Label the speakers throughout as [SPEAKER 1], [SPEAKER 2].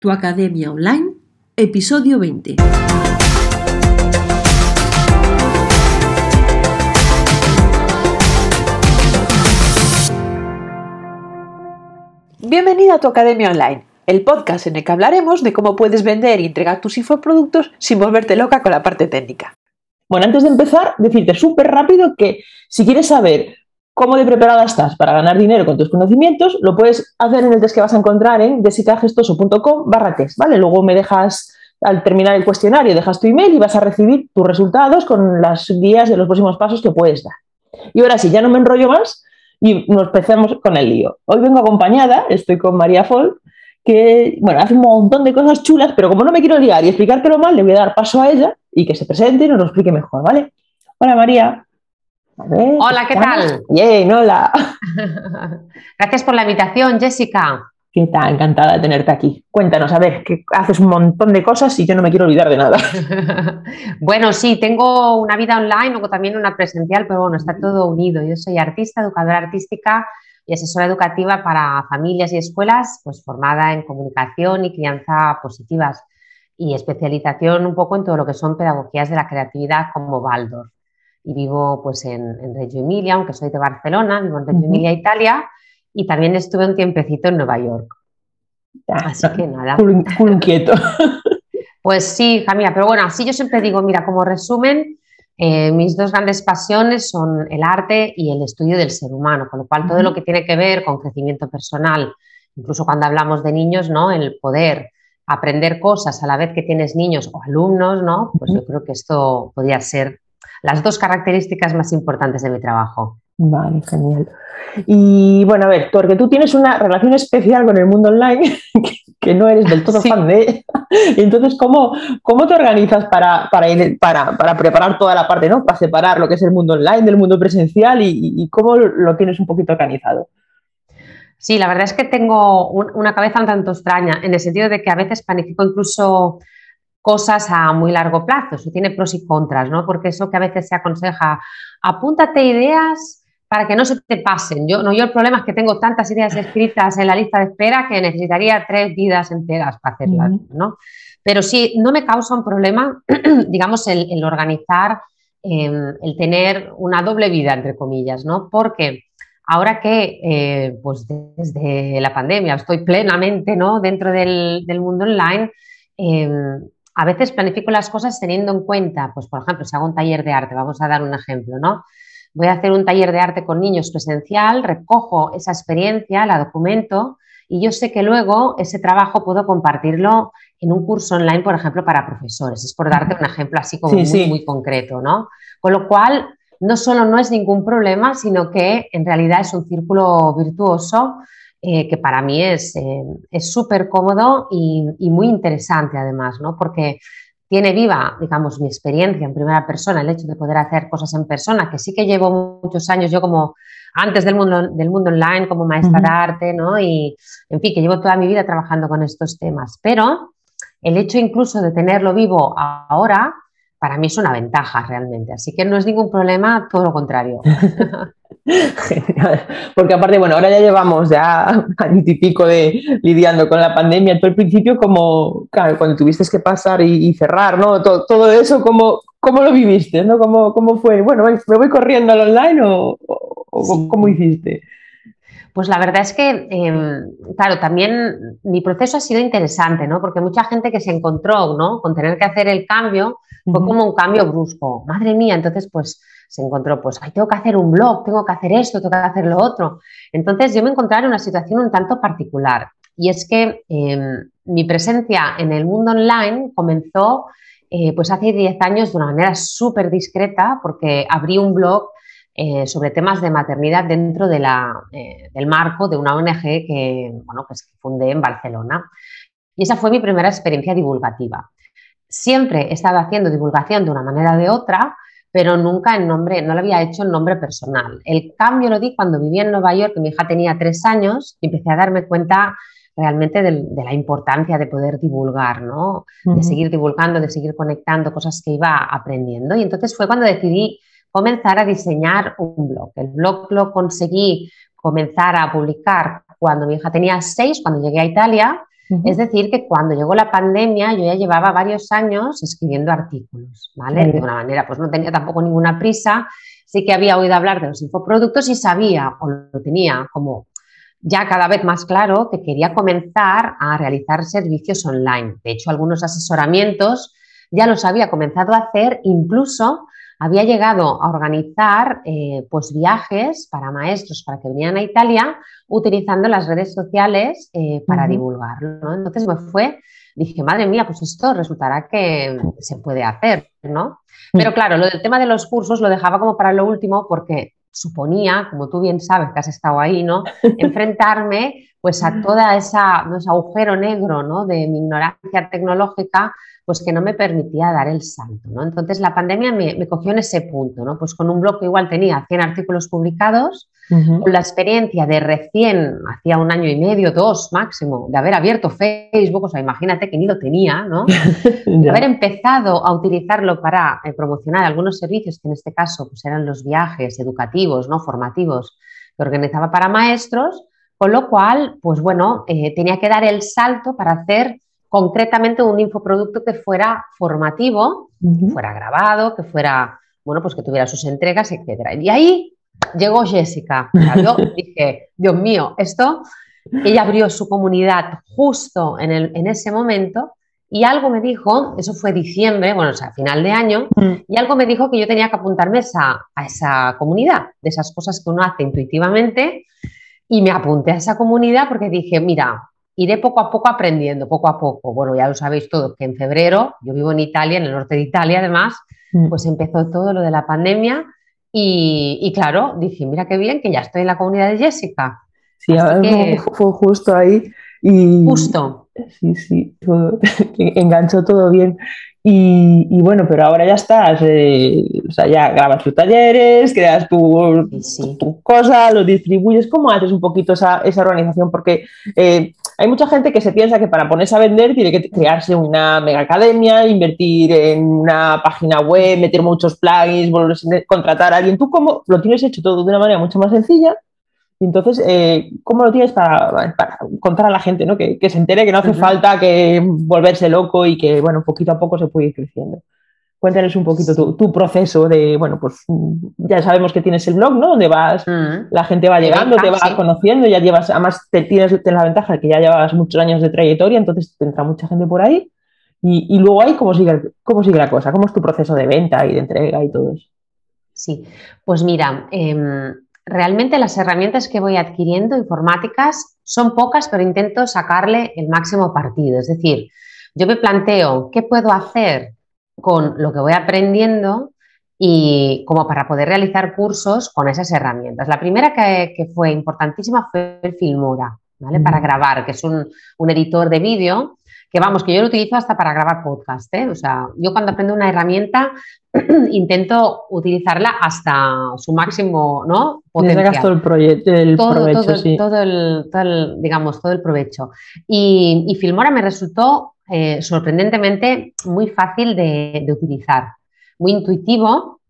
[SPEAKER 1] Tu Academia Online, episodio 20.
[SPEAKER 2] Bienvenida a tu Academia Online, el podcast en el que hablaremos de cómo puedes vender y entregar tus infoproductos sin volverte loca con la parte técnica. Bueno, antes de empezar, decirte súper rápido que si quieres saber cómo de preparada estás para ganar dinero con tus conocimientos, lo puedes hacer en el test que vas a encontrar en jessicagestoso.com barra test, ¿vale? Luego me dejas, al terminar el cuestionario, dejas tu email y vas a recibir tus resultados con las guías de los próximos pasos que puedes dar. Y ahora sí, ya no me enrollo más y nos empecemos con el lío. Hoy vengo acompañada, estoy con María Fol, que, bueno, hace un montón de cosas chulas, pero como no me quiero liar y explicártelo mal, le voy a dar paso a ella y que se presente y nos lo explique mejor, ¿vale? Hola María.
[SPEAKER 3] Hola, ¿qué tal?
[SPEAKER 2] Bien, hola.
[SPEAKER 3] Gracias por la invitación, Jessica.
[SPEAKER 2] ¿Qué tal? Encantada de tenerte aquí. Cuéntanos, a ver, que haces un montón de cosas y yo no me quiero olvidar de nada.
[SPEAKER 3] bueno, sí, tengo una vida online, luego también una presencial, pero bueno, está todo unido. Yo soy artista, educadora artística y asesora educativa para familias y escuelas, pues formada en comunicación y crianza positivas y especialización un poco en todo lo que son pedagogías de la creatividad como Waldorf y vivo pues en, Reggio Emilia, aunque soy de Barcelona, vivo en Reggio Emilia, Italia, y también estuve un tiempecito en Nueva York.
[SPEAKER 2] Así que nada. Culo inquieto.
[SPEAKER 3] Pues sí, hija pero bueno, así yo siempre digo, mira, como resumen, eh, mis dos grandes pasiones son el arte y el estudio del ser humano, con lo cual todo lo que tiene que ver con crecimiento personal, incluso cuando hablamos de niños, ¿no? El poder aprender cosas a la vez que tienes niños o alumnos, ¿no? Pues yo creo que esto podría ser las dos características más importantes de mi trabajo.
[SPEAKER 2] Vale, genial. Y bueno, a ver, porque tú tienes una relación especial con el mundo online, que, no eres del todo fan de Entonces, ¿cómo, cómo te organizas para, para, preparar toda la parte, ¿no? Para separar lo que es el mundo online del mundo presencial y, cómo lo tienes un poquito organizado?
[SPEAKER 3] Sí, la verdad es que tengo una cabeza un tanto extraña, en el sentido de que a veces planifico incluso cosas a muy largo plazo. Eso tiene pros y contras, ¿no? Porque eso que a veces se aconseja, apúntate ideas para que no se te pasen. Yo, no, yo el problema es que tengo tantas ideas escritas en la lista de espera que necesitaría tres vidas enteras para hacerlas, ¿no? Pero sí, no me causa un problema, digamos, el, organizar, em, el tener una doble vida, entre comillas, ¿no? Porque ahora que, eh, pues desde la pandemia estoy plenamente, ¿no? Dentro del, del mundo online, em, a veces planifico las cosas teniendo en cuenta, pues por ejemplo, si hago un taller de arte, vamos a dar un ejemplo, ¿no? Voy a hacer un taller de arte con niños presencial, recojo esa experiencia, la documento y yo sé que luego ese trabajo puedo compartirlo en un curso online, por ejemplo, para profesores. Es por darte un ejemplo así como muy, muy concreto, ¿no? Con lo cual, no solo no es ningún problema, sino que en realidad es un círculo virtuoso eh, que para mí es eh, súper cómodo y, muy interesante además, ¿no? Porque tiene viva, digamos, mi experiencia en primera persona, el hecho de poder hacer cosas en persona, que sí que llevo muchos años yo como antes del mundo, del mundo online, como maestra de arte, ¿no? Y, en fin, que llevo toda mi vida trabajando con estos temas. Pero el hecho incluso de tenerlo vivo ahora, para mí es una ventaja realmente. Así que no es ningún problema, todo lo contrario.
[SPEAKER 2] Genial. Porque aparte, bueno, ahora ya llevamos ya año y pico de lidiando con la pandemia. Tú al principio, como, claro, cuando tuviste que pasar y, cerrar, ¿no? Todo, eso, ¿cómo, ¿cómo, lo viviste? ¿no? ¿Cómo, ¿Cómo, fue? Bueno, ¿me voy corriendo al online o, cómo hiciste?
[SPEAKER 3] Pues la verdad es que, em, claro, también mi proceso ha sido interesante, ¿no? Porque mucha gente que se encontró, ¿no? Con tener que hacer el cambio, fue como un cambio brusco. Madre mía, entonces pues se encontró, pues, ay, tengo que hacer un blog, tengo que hacer esto, tengo que hacer lo otro. Entonces yo me encontré en una situación un tanto particular. Y es que em, mi presencia en el mundo online comenzó eh, pues hace 10 años de una manera súper discreta porque abrí un blog eh, sobre temas de maternidad dentro de la, eh, del marco de una ONG que, bueno, pues fundé en Barcelona. Y esa fue mi primera experiencia divulgativa. Siempre he estado haciendo divulgación de una manera o de otra, pero nunca en nombre, no lo había hecho en nombre personal. El cambio lo di cuando vivía en Nueva York, que mi hija tenía tres años, y empecé a darme cuenta realmente de, la importancia de poder divulgar, ¿no? De seguir divulgando, de seguir conectando cosas que iba aprendiendo. Y entonces fue cuando decidí comenzar a diseñar un blog. El blog lo conseguí comenzar a publicar cuando mi hija tenía seis, cuando llegué a Italia, Es decir, que cuando llegó la pandemia yo ya llevaba varios años escribiendo artículos, ¿vale? De una manera, pues no tenía tampoco ninguna prisa, sí que había oído hablar de los infoproductos y sabía, o lo tenía como ya cada vez más claro, que quería comenzar a realizar servicios online. De hecho, algunos asesoramientos ya los había comenzado a hacer, incluso había llegado a organizar eh, pues viajes para maestros para que vinieran a Italia utilizando las redes sociales eh, para divulgarlo. Entonces me fue, dije, madre mía, pues esto resultará que se puede hacer, ¿no? Pero claro, lo del tema de los cursos lo dejaba como para lo último porque suponía, como tú bien sabes que has estado ahí, ¿no? Enfrentarme pues a toda esa, ¿no? ese agujero negro, ¿no? De mi ignorancia tecnológica pues que no me permitía dar el salto, ¿no? Entonces la pandemia me, cogió en ese punto, ¿no? Pues con un blog que igual tenía 100 artículos publicados, con la experiencia de recién, hacía un año y medio, dos máximo, de haber abierto Facebook, o sea, imagínate que ni lo tenía, ¿no? de haber empezado a utilizarlo para eh, promocionar algunos servicios, que en este caso pues eran los viajes educativos, ¿no? Formativos que organizaba para maestros, con lo cual, pues bueno, eh, tenía que dar el salto para hacer concretamente un infoproducto que fuera formativo, que fuera grabado, que fuera, bueno, pues que tuviera sus entregas, etcétera. Y ahí llegó Jessica. yo dije, Dios mío, esto, ella abrió su comunidad justo en, el, en ese momento y algo me dijo, eso fue diciembre, bueno, o sea, final de año, mm. y algo me dijo que yo tenía que apuntarme a esa comunidad, de esas cosas que uno hace intuitivamente, y me apunté a esa comunidad porque dije, mira, iré poco a poco aprendiendo, poco a poco. Bueno, ya lo sabéis todo, que en febrero, yo vivo en Italia, en el norte de Italia además, mm. pues empezó todo lo de la pandemia y, claro, dije, mira qué bien que ya estoy en la comunidad de Jessica.
[SPEAKER 2] Sí, fue, justo ahí. Y,
[SPEAKER 3] justo.
[SPEAKER 2] Sí, sí, enganchó todo bien. Y, bueno, pero ahora ya estás, eh, o sea, ya grabas tus talleres, creas tu, tu, cosa, lo distribuyes. ¿Cómo haces un poquito esa, esa organización? Porque eh, hay mucha gente que se piensa que para ponerse a vender tiene que crearse una mega academia, invertir en una página web, meter muchos plugins, contratar a alguien. ¿Tú cómo lo tienes hecho todo de una manera mucho más sencilla? entonces, eh, ¿cómo lo tienes para, contar a la gente, ¿no? que, se entere que no hace falta que volverse loco y que, bueno, poquito a poco se puede ir creciendo? Cuéntales un poquito tu, proceso de, bueno, pues ya sabemos que tienes el blog, ¿no? Donde vas, mm. la gente va llegando, te va conociendo, ya llevas, además te tienes, la ventaja de que ya llevas muchos años de trayectoria, entonces te entra mucha gente por ahí. Y, luego ahí, ¿cómo sigue, ¿cómo sigue la cosa? ¿Cómo es tu proceso de venta y de entrega y todo eso?
[SPEAKER 3] Sí, pues mira, em, realmente las herramientas que voy adquiriendo informáticas son pocas, pero intento sacarle el máximo partido. Es decir, yo me planteo qué puedo hacer con lo que voy aprendiendo y como para poder realizar cursos con esas herramientas. La primera que, fue importantísima fue el Filmora, ¿vale? Para grabar, que es un, un editor de vídeo que vamos, que yo lo utilizo hasta para grabar podcast, ¿eh? O sea, yo cuando aprendo una herramienta intento utilizarla hasta su máximo, ¿no?
[SPEAKER 2] Potencial. todo el, proyecto, el todo, provecho,
[SPEAKER 3] todo, sí. todo, el, digamos, todo el provecho. Y, Filmora me resultó eh, sorprendentemente muy fácil de, utilizar, muy intuitivo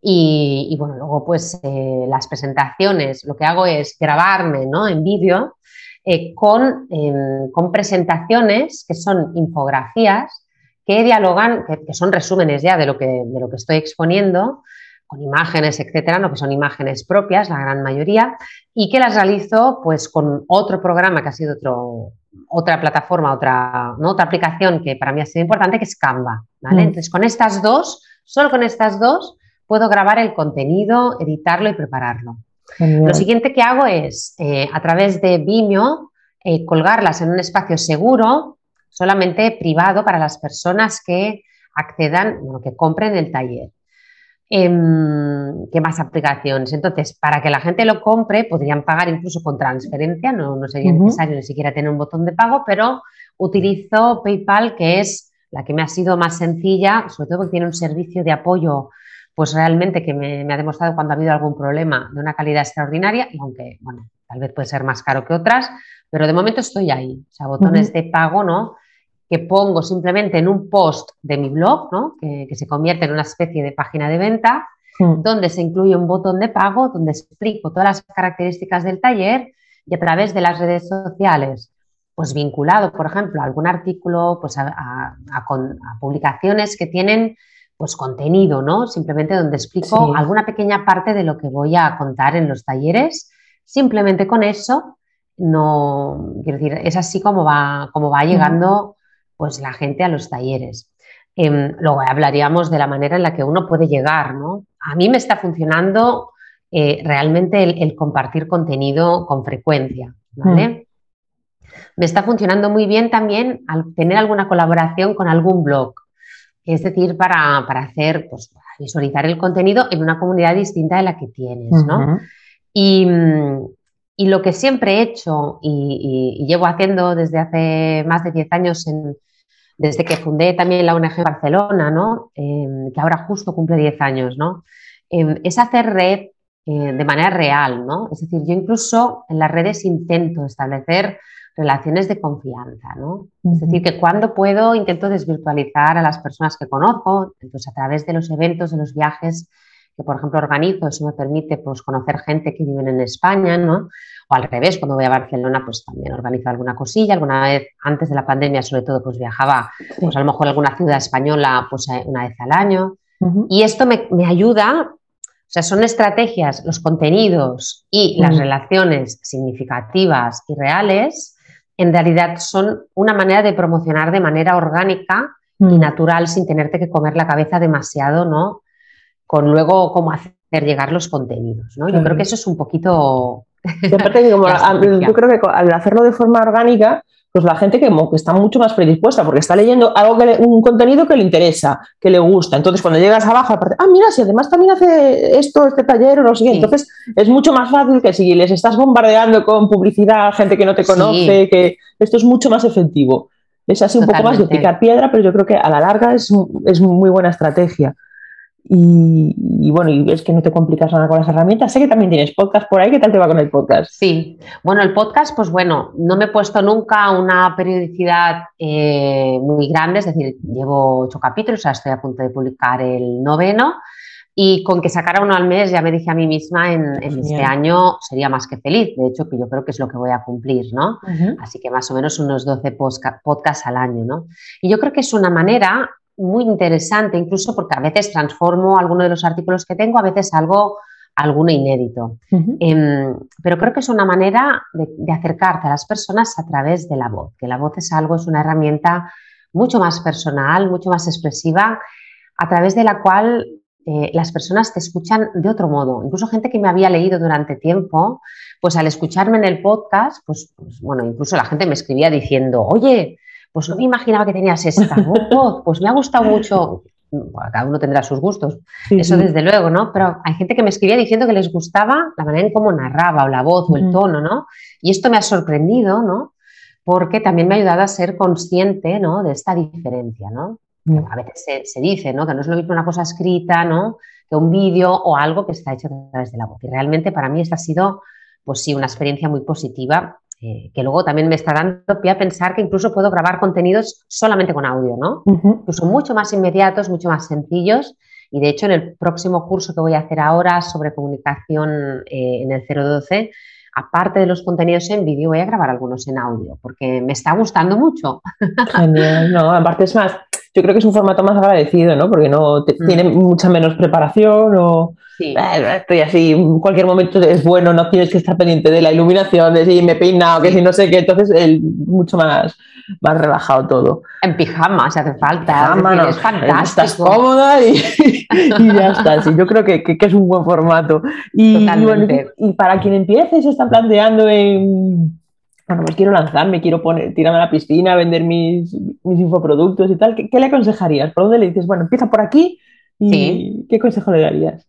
[SPEAKER 3] y, bueno, luego pues eh, las presentaciones, lo que hago es grabarme ¿no? en vídeo eh, con, em, con, presentaciones que son infografías que dialogan, que, son resúmenes ya de lo, que, de lo que estoy exponiendo, con imágenes, etcétera, no que son imágenes propias, la gran mayoría, y que las realizo pues con otro programa que ha sido otro, otra plataforma, otra, ¿no? otra aplicación que para mí ha sido importante, que es Canva. ¿vale? Mm. Entonces, con estas dos, solo con estas dos, puedo grabar el contenido, editarlo y prepararlo. Lo siguiente que hago es, eh, a través de Vimeo, eh, colgarlas en un espacio seguro, solamente privado para las personas que accedan, bueno, que compren el taller. Em, ¿Qué más aplicaciones? Entonces, para que la gente lo compre, podrían pagar incluso con transferencia, no, no sería necesario ni siquiera tener un botón de pago, pero utilizo PayPal, que es la que me ha sido más sencilla, sobre todo porque tiene un servicio de apoyo pues realmente que me, ha demostrado cuando ha habido algún problema de una calidad extraordinaria, y aunque, bueno, tal vez puede ser más caro que otras, pero de momento estoy ahí. O sea, botones de pago, ¿no? Que pongo simplemente en un post de mi blog, ¿no? Que, se convierte en una especie de página de venta, donde se incluye un botón de pago, donde explico todas las características del taller y a través de las redes sociales pues vinculado, por ejemplo, a algún artículo, pues a, publicaciones que tienen pues contenido, ¿no? Simplemente donde explico alguna pequeña parte de lo que voy a contar en los talleres. Simplemente con eso, no, quiero decir, es así como va, como va llegando pues la gente a los talleres. Em, luego hablaríamos de la manera en la que uno puede llegar, ¿no? A mí me está funcionando eh, realmente el, compartir contenido con frecuencia, ¿vale? Me está funcionando muy bien también al tener alguna colaboración con algún blog, es decir, para, hacer, pues, visualizar el contenido en una comunidad distinta de la que tienes, ¿no? y, lo que siempre he hecho y, llevo haciendo desde hace más de 10 años, desde que fundé también la ONG Barcelona, ¿no? Em, que ahora justo cumple 10 años, ¿no? Em, es hacer red eh, de manera real, ¿no? Es decir, yo incluso en las redes intento establecer relaciones de confianza, ¿no? Es decir, que cuando puedo intento desvirtualizar a las personas que conozco, entonces a través de los eventos, de los viajes que, por ejemplo, organizo, eso me permite pues, conocer gente que vive en España, ¿no? O al revés, cuando voy a Barcelona, pues también organizo alguna cosilla. Alguna vez, antes de la pandemia, sobre todo, pues viajaba, pues a lo mejor a alguna ciudad española, pues eh, una vez al año. Y esto me, me ayuda o sea, son estrategias, los contenidos y las relaciones significativas y reales en realidad son una manera de promocionar de manera orgánica y natural sin tenerte que comer la cabeza demasiado, ¿no? Con luego cómo hacer llegar los contenidos, ¿no? Yo creo que eso es un poquito...
[SPEAKER 2] yo creo que al hacerlo de forma orgánica, pues la gente que, está mucho más predispuesta porque está leyendo algo que un contenido que le interesa, que le gusta. Entonces, cuando llegas abajo, aparte, ah, mira, si además también hace esto, este taller o lo siguiente, entonces es mucho más fácil que si les estás bombardeando con publicidad, gente que no te conoce, que esto es mucho más efectivo. Es así un poco más de picar piedra, pero yo creo que a la larga es, es muy buena estrategia. Y, bueno, y es que no te complicas nada con las herramientas. Sé que también tienes podcast por ahí. ¿Qué tal te va con el podcast?
[SPEAKER 3] Sí, bueno, el podcast, pues bueno, no me he puesto nunca una periodicidad eh, muy grande, es decir, llevo ocho capítulos, o sea, estoy a punto de publicar el noveno. Y con que sacara uno al mes, ya me dije a mí misma, en, este año sería más que feliz. De hecho, que yo creo que es lo que voy a cumplir, ¿no? Así que más o menos unos 12 podcasts al año, ¿no? Y yo creo que es una manera muy interesante, incluso porque a veces transformo alguno de los artículos que tengo, a veces algo alguno inédito. Em, pero creo que es una manera de, acercarte a las personas a través de la voz, que la voz es algo, es una herramienta mucho más personal, mucho más expresiva, a través de la cual eh, las personas te escuchan de otro modo. Incluso gente que me había leído durante tiempo, pues al escucharme en el podcast, pues, pues bueno, incluso la gente me escribía diciendo, oye, pues no me imaginaba que tenías esta voz, pues me ha gustado mucho. cada uno tendrá sus gustos, eso desde luego, ¿no? Pero hay gente que me escribía diciendo que les gustaba la manera en cómo narraba o la voz o el tono, ¿no? Y esto me ha sorprendido, ¿no? Porque también me ha ayudado a ser consciente, ¿no? De esta diferencia, ¿no? A veces se, se, dice, ¿no? Que no es lo mismo una cosa escrita, ¿no? Que un vídeo o algo que está hecho a través de la voz. Y realmente para mí esta ha sido, pues sí, una experiencia muy positiva eh, que luego también me está dando pie a pensar que incluso puedo grabar contenidos solamente con audio, ¿no? Incluso mucho más inmediatos, mucho más sencillos. Y de hecho, en el próximo curso que voy a hacer ahora sobre comunicación eh, en el 012, aparte de los contenidos en vídeo, voy a grabar algunos en audio, porque me está gustando mucho.
[SPEAKER 2] Genial, no, aparte es más, yo creo que es un formato más agradecido, ¿no? Porque no mm. tiene mucha menos preparación o sí. Eh, estoy así, en cualquier momento es bueno, no tienes que estar pendiente de la iluminación, de si me he peinado, que si no sé qué, entonces el, mucho más, más relajado todo.
[SPEAKER 3] En pijama, si hace falta, pijama, es fantástico.
[SPEAKER 2] Estás cómoda y, ya está, sí, yo creo que, que, es un buen formato. Y, y para quien empiece se está planteando en bueno, pues quiero lanzarme, quiero poner, tirarme a la piscina, vender mis, mis infoproductos y tal, ¿Qué, le aconsejarías? ¿Por dónde le dices, bueno, empieza por aquí y qué consejo le darías?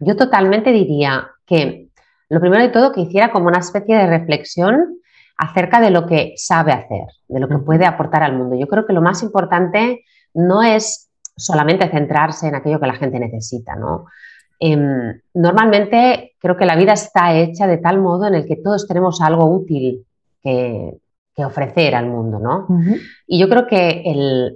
[SPEAKER 3] Yo totalmente diría que lo primero de todo que hiciera como una especie de reflexión acerca de lo que sabe hacer, de lo que puede aportar al mundo. Yo creo que lo más importante no es solamente centrarse en aquello que la gente necesita, ¿no? Em, normalmente creo que la vida está hecha de tal modo en el que todos tenemos algo útil que, ofrecer al mundo, ¿no? Y yo creo que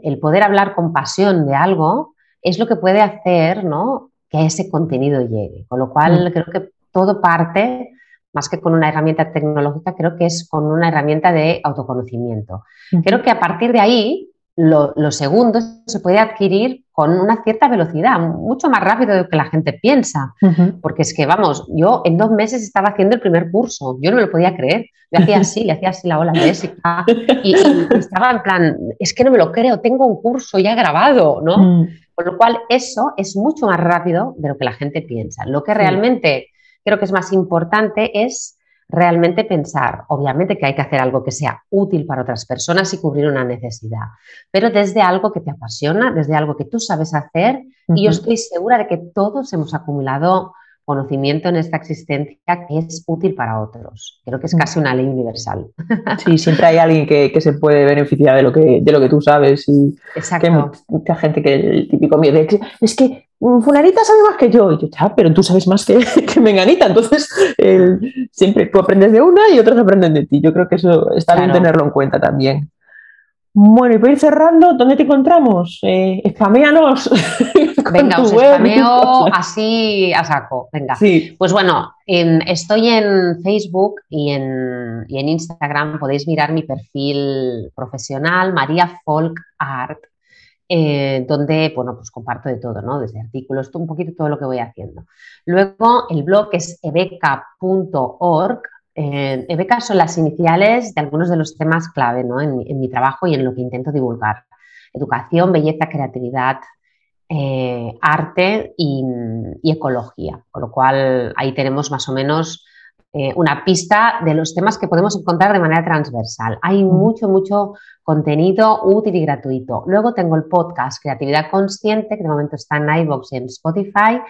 [SPEAKER 3] el, poder hablar con pasión de algo es lo que puede hacer, ¿no? Que ese contenido llegue. Con lo cual, mm. creo que todo parte más que con una herramienta tecnológica, creo que es con una herramienta de autoconocimiento. Creo que a partir de ahí, lo, segundo se puede adquirir con una cierta velocidad, mucho más rápido de lo que la gente piensa. Porque es que, vamos, yo en dos meses estaba haciendo el primer curso, yo no me lo podía creer. Yo hacía así, le hacía así la ola Jessica y, y, estaba en plan, es que no me lo creo, tengo un curso ya grabado, ¿no? Mm. Con lo cual, eso es mucho más rápido de lo que la gente piensa. Lo que realmente creo que es más importante es realmente pensar, obviamente que hay que hacer algo que sea útil para otras personas y cubrir una necesidad, pero desde algo que te apasiona, desde algo que tú sabes hacer y yo estoy segura de que todos hemos acumulado conocimiento en esta existencia que es útil para otros. Creo que es casi una ley universal.
[SPEAKER 2] Sí, siempre hay alguien que, se puede beneficiar de lo que, de lo que tú sabes y
[SPEAKER 3] Exacto.
[SPEAKER 2] hay mucha gente que el típico miedo es que mm, Fulanita sabe más que yo. Y yo, ya, pero tú sabes más que, que Menganita. Entonces, siempre tú aprendes de una y otros aprenden de ti. Yo creo que eso está bien tenerlo en cuenta también. Bueno, y para ir cerrando, ¿dónde te encontramos? Eh.
[SPEAKER 3] Venga, os spameo así a saco. Venga. Pues bueno, estoy en Facebook y en, Instagram. Podéis mirar mi perfil profesional, María Folk Art, eh, donde bueno, pues comparto de todo, ¿no? Desde artículos, un poquito todo lo que voy haciendo. Luego, el blog es ebeca.org eh, EBECA son las iniciales de algunos de los temas clave en, mi trabajo y en lo que intento divulgar. Educación, belleza, creatividad, eh, arte y, ecología. Con lo cual ahí tenemos más o menos eh, una pista de los temas que podemos encontrar de manera transversal. Hay mucho, mucho contenido útil y gratuito. Luego tengo el podcast Creatividad Consciente, que de momento está en iVoox y en Spotify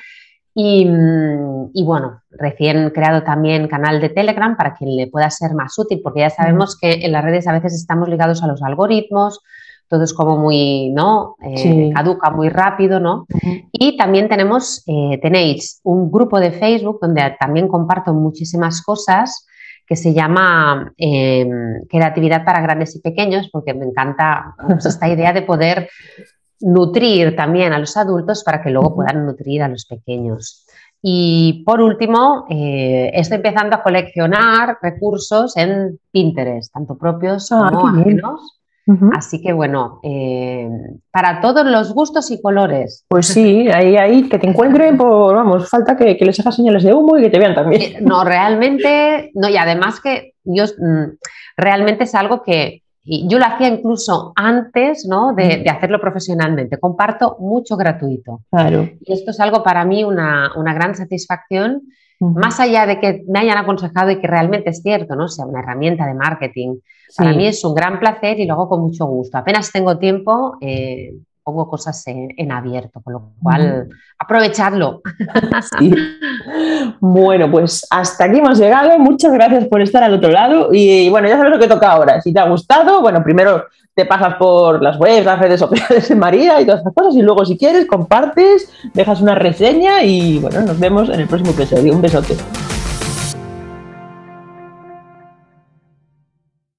[SPEAKER 3] Mm, y, bueno, recién creado también canal de Telegram para quien le pueda ser más útil, porque ya sabemos que en las redes a veces estamos ligados a los algoritmos, todo es como muy, ¿no? Eh, caduca muy rápido, ¿no? Y también tenemos, eh, tenéis un grupo de Facebook donde también comparto muchísimas cosas que se llama em, Creatividad para Grandes y Pequeños, porque me encanta pues, esta idea de poder nutrir también a los adultos para que luego puedan nutrir a los pequeños. Y por último, eh, estoy empezando a coleccionar recursos en Pinterest, tanto propios ah, como ajenos. Así que bueno, eh, para todos los gustos y colores.
[SPEAKER 2] Pues sí, ahí, ahí que te encuentren, por, vamos, falta que, les hagas señales de humo y que te vean también. Eh,
[SPEAKER 3] no, realmente, no, y además que yo mm, realmente es algo que y yo lo hacía incluso antes ¿no? de, hacerlo profesionalmente. Comparto mucho gratuito.
[SPEAKER 2] Claro.
[SPEAKER 3] Y esto es algo para mí una, gran satisfacción, más allá de que me hayan aconsejado y que realmente es cierto, ¿no? sea una herramienta de marketing. Para mí es un gran placer y lo hago con mucho gusto. Apenas tengo tiempo, eh, pongo cosas en, abierto, con lo cual aprovechadlo.
[SPEAKER 2] Bueno, pues hasta aquí hemos llegado. Muchas gracias por estar al otro lado. Y, bueno, ya sabes lo que toca ahora. Si te ha gustado, bueno, primero te pasas por las webs, las redes sociales de María y todas esas cosas. Y luego, si quieres, compartes, dejas una reseña y bueno, nos vemos en el próximo episodio. Un besote.